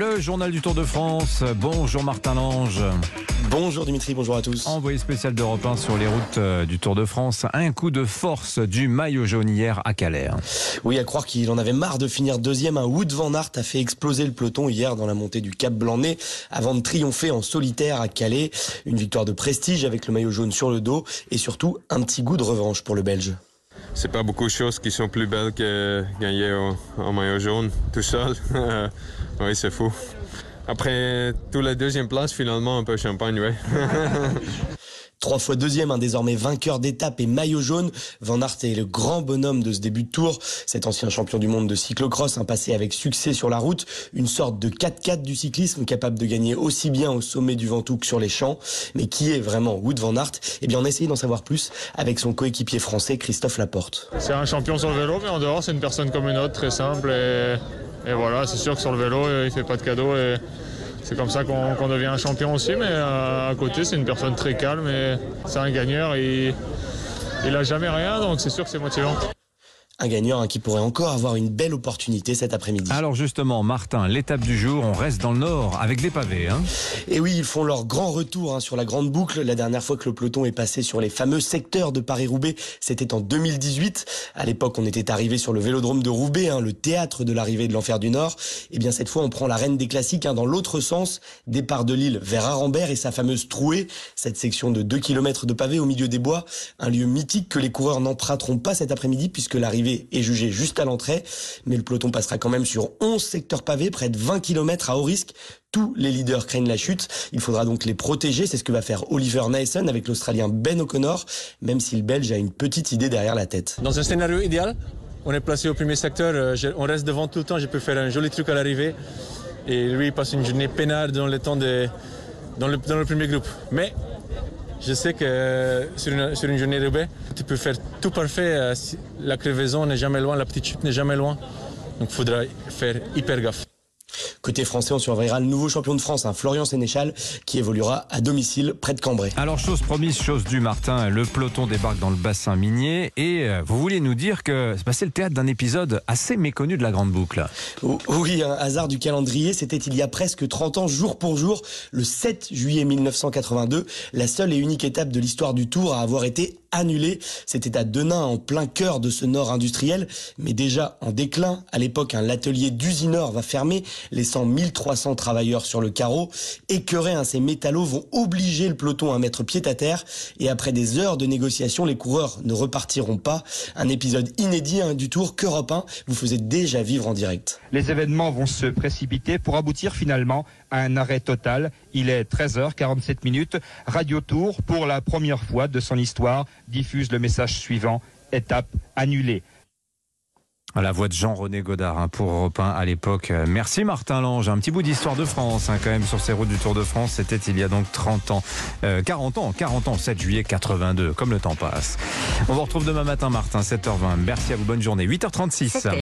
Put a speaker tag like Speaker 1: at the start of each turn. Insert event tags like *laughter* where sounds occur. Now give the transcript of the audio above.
Speaker 1: Le journal du Tour de France. Bonjour Martin Lange.
Speaker 2: Bonjour Dimitri, bonjour à tous.
Speaker 1: Envoyé spécial d'Europe 1 sur les routes euh, du Tour de France. Un coup de force du maillot jaune hier à Calais. hein.
Speaker 2: Oui, à croire qu'il en avait marre de finir deuxième. Un Wood Van Aert a fait exploser le peloton hier dans la montée du Cap Blanc-Nez avant de triompher en solitaire à Calais. Une victoire de prestige avec le maillot jaune sur le dos et surtout un petit goût de revanche pour le Belge.
Speaker 3: C'est pas beaucoup de choses qui sont plus belles que gagner en, maillot jaune tout seul. *laughs* oui, c'est fou. Après tous les deuxième place, finalement, un peu champagne, oui. *laughs*
Speaker 2: Trois fois deuxième, un désormais vainqueur d'étape et maillot jaune. Van Aert est le grand bonhomme de ce début de tour. Cet ancien champion du monde de cyclocross, un passé avec succès sur la route, une sorte de 4x4 du cyclisme capable de gagner aussi bien au sommet du Ventoux que sur les champs. Mais qui est vraiment Wood Van Aert? Eh bien, on a essayé d'en savoir plus avec son coéquipier français Christophe Laporte.
Speaker 4: C'est un champion sur le vélo, mais en dehors, c'est une personne comme une autre, très simple. Et, et voilà, c'est sûr que sur le vélo, euh, il fait pas de cadeaux. Et c'est comme ça qu'on devient un champion aussi. Mais euh, à côté, c'est une personne très calme et c'est un gagneur. Il a jamais rien, donc c'est sûr que c'est motivant.
Speaker 2: Un gagnant hein, qui pourrait encore avoir une belle opportunité cet après-midi.
Speaker 1: Alors justement, Martin, l'étape du jour, on reste dans le nord avec des pavés. hein.
Speaker 2: Et oui, ils font leur grand retour hein, sur la grande boucle. La dernière fois que le peloton est passé sur les fameux secteurs de Paris-Roubaix, c'était en 2018. À l'époque, on était arrivé sur le vélodrome de Roubaix, hein, le théâtre de l'arrivée de l'enfer du Nord. Et bien cette fois, on prend la reine des classiques hein, dans l'autre sens, départ de Lille vers Arambert et sa fameuse trouée, cette section de 2 km de pavés au milieu des bois, un lieu mythique que les coureurs n'emprunteront pas cet après-midi puisque l'arrivée est jugée juste à l'entrée. Mais le peloton passera quand même sur 11 secteurs pavés, près de 20 km à haut risque. Tous les leaders craignent la chute. Il faudra donc les protéger. C'est ce que va faire Oliver Naesen avec l'Australien Ben O'Connor, même si le Belge a une petite idée derrière la tête.
Speaker 5: Dans un scénario idéal, on est placé au premier secteur, euh, on reste devant tout le temps, je peux faire un joli truc à l'arrivée. Et lui, il passe une journée peinarde dans le temps de, dans le premier groupe. Mais je sais que sur une, journée Roubaix, tu peux faire tout parfait. euh, La crevaison n'est jamais loin, la petite chute n'est jamais loin. Donc il faudra faire hyper gaffe.
Speaker 2: Côté français, on surveillera le nouveau champion de France, un Florian Sénéchal, qui évoluera à domicile près de Cambrai.
Speaker 1: Alors chose promise, chose due, Martin, le peloton débarque dans le bassin minier et euh, vous voulez nous dire que c'est passé le théâtre d'un épisode assez méconnu de la Grande Boucle.
Speaker 2: Oh, Oui, un hasard du calendrier, c'était il y a presque 30 ans, jour pour jour, le 7 juillet 1982, la seule et unique étape de l'histoire du Tour à avoir été annulée. C'était à Denain, en plein cœur de ce nord industriel, mais déjà en déclin. À l'époque, un l'atelier d'usineur va fermer, laissant 1300 travailleurs sur le carreau. Écœurés, hein, ces métallos vont obliger le peloton à mettre pied à terre. Et après des heures de négociations, les coureurs ne repartiront pas. Un épisode inédit hein, du Tour qu'Europe 1 vous faisait déjà vivre en direct.
Speaker 6: Les événements vont se précipiter pour aboutir finalement à un arrêt total. Il est 13h47 minutes. Radio Tour, pour la première fois de son histoire, diffuse le message suivant étape annulée.
Speaker 1: À la voix de Jean-René Godard hein, pour Europe 1 à l'époque. Merci Martin Lange. Un petit bout d'histoire de France hein, quand même sur ces routes du Tour de France. C'était il y a donc 30 ans. Euh, 40 ans, 40 ans, 7 juillet 82. Comme le temps passe. On vous retrouve demain matin Martin, 7h20. Merci à vous, bonne journée. 8h36.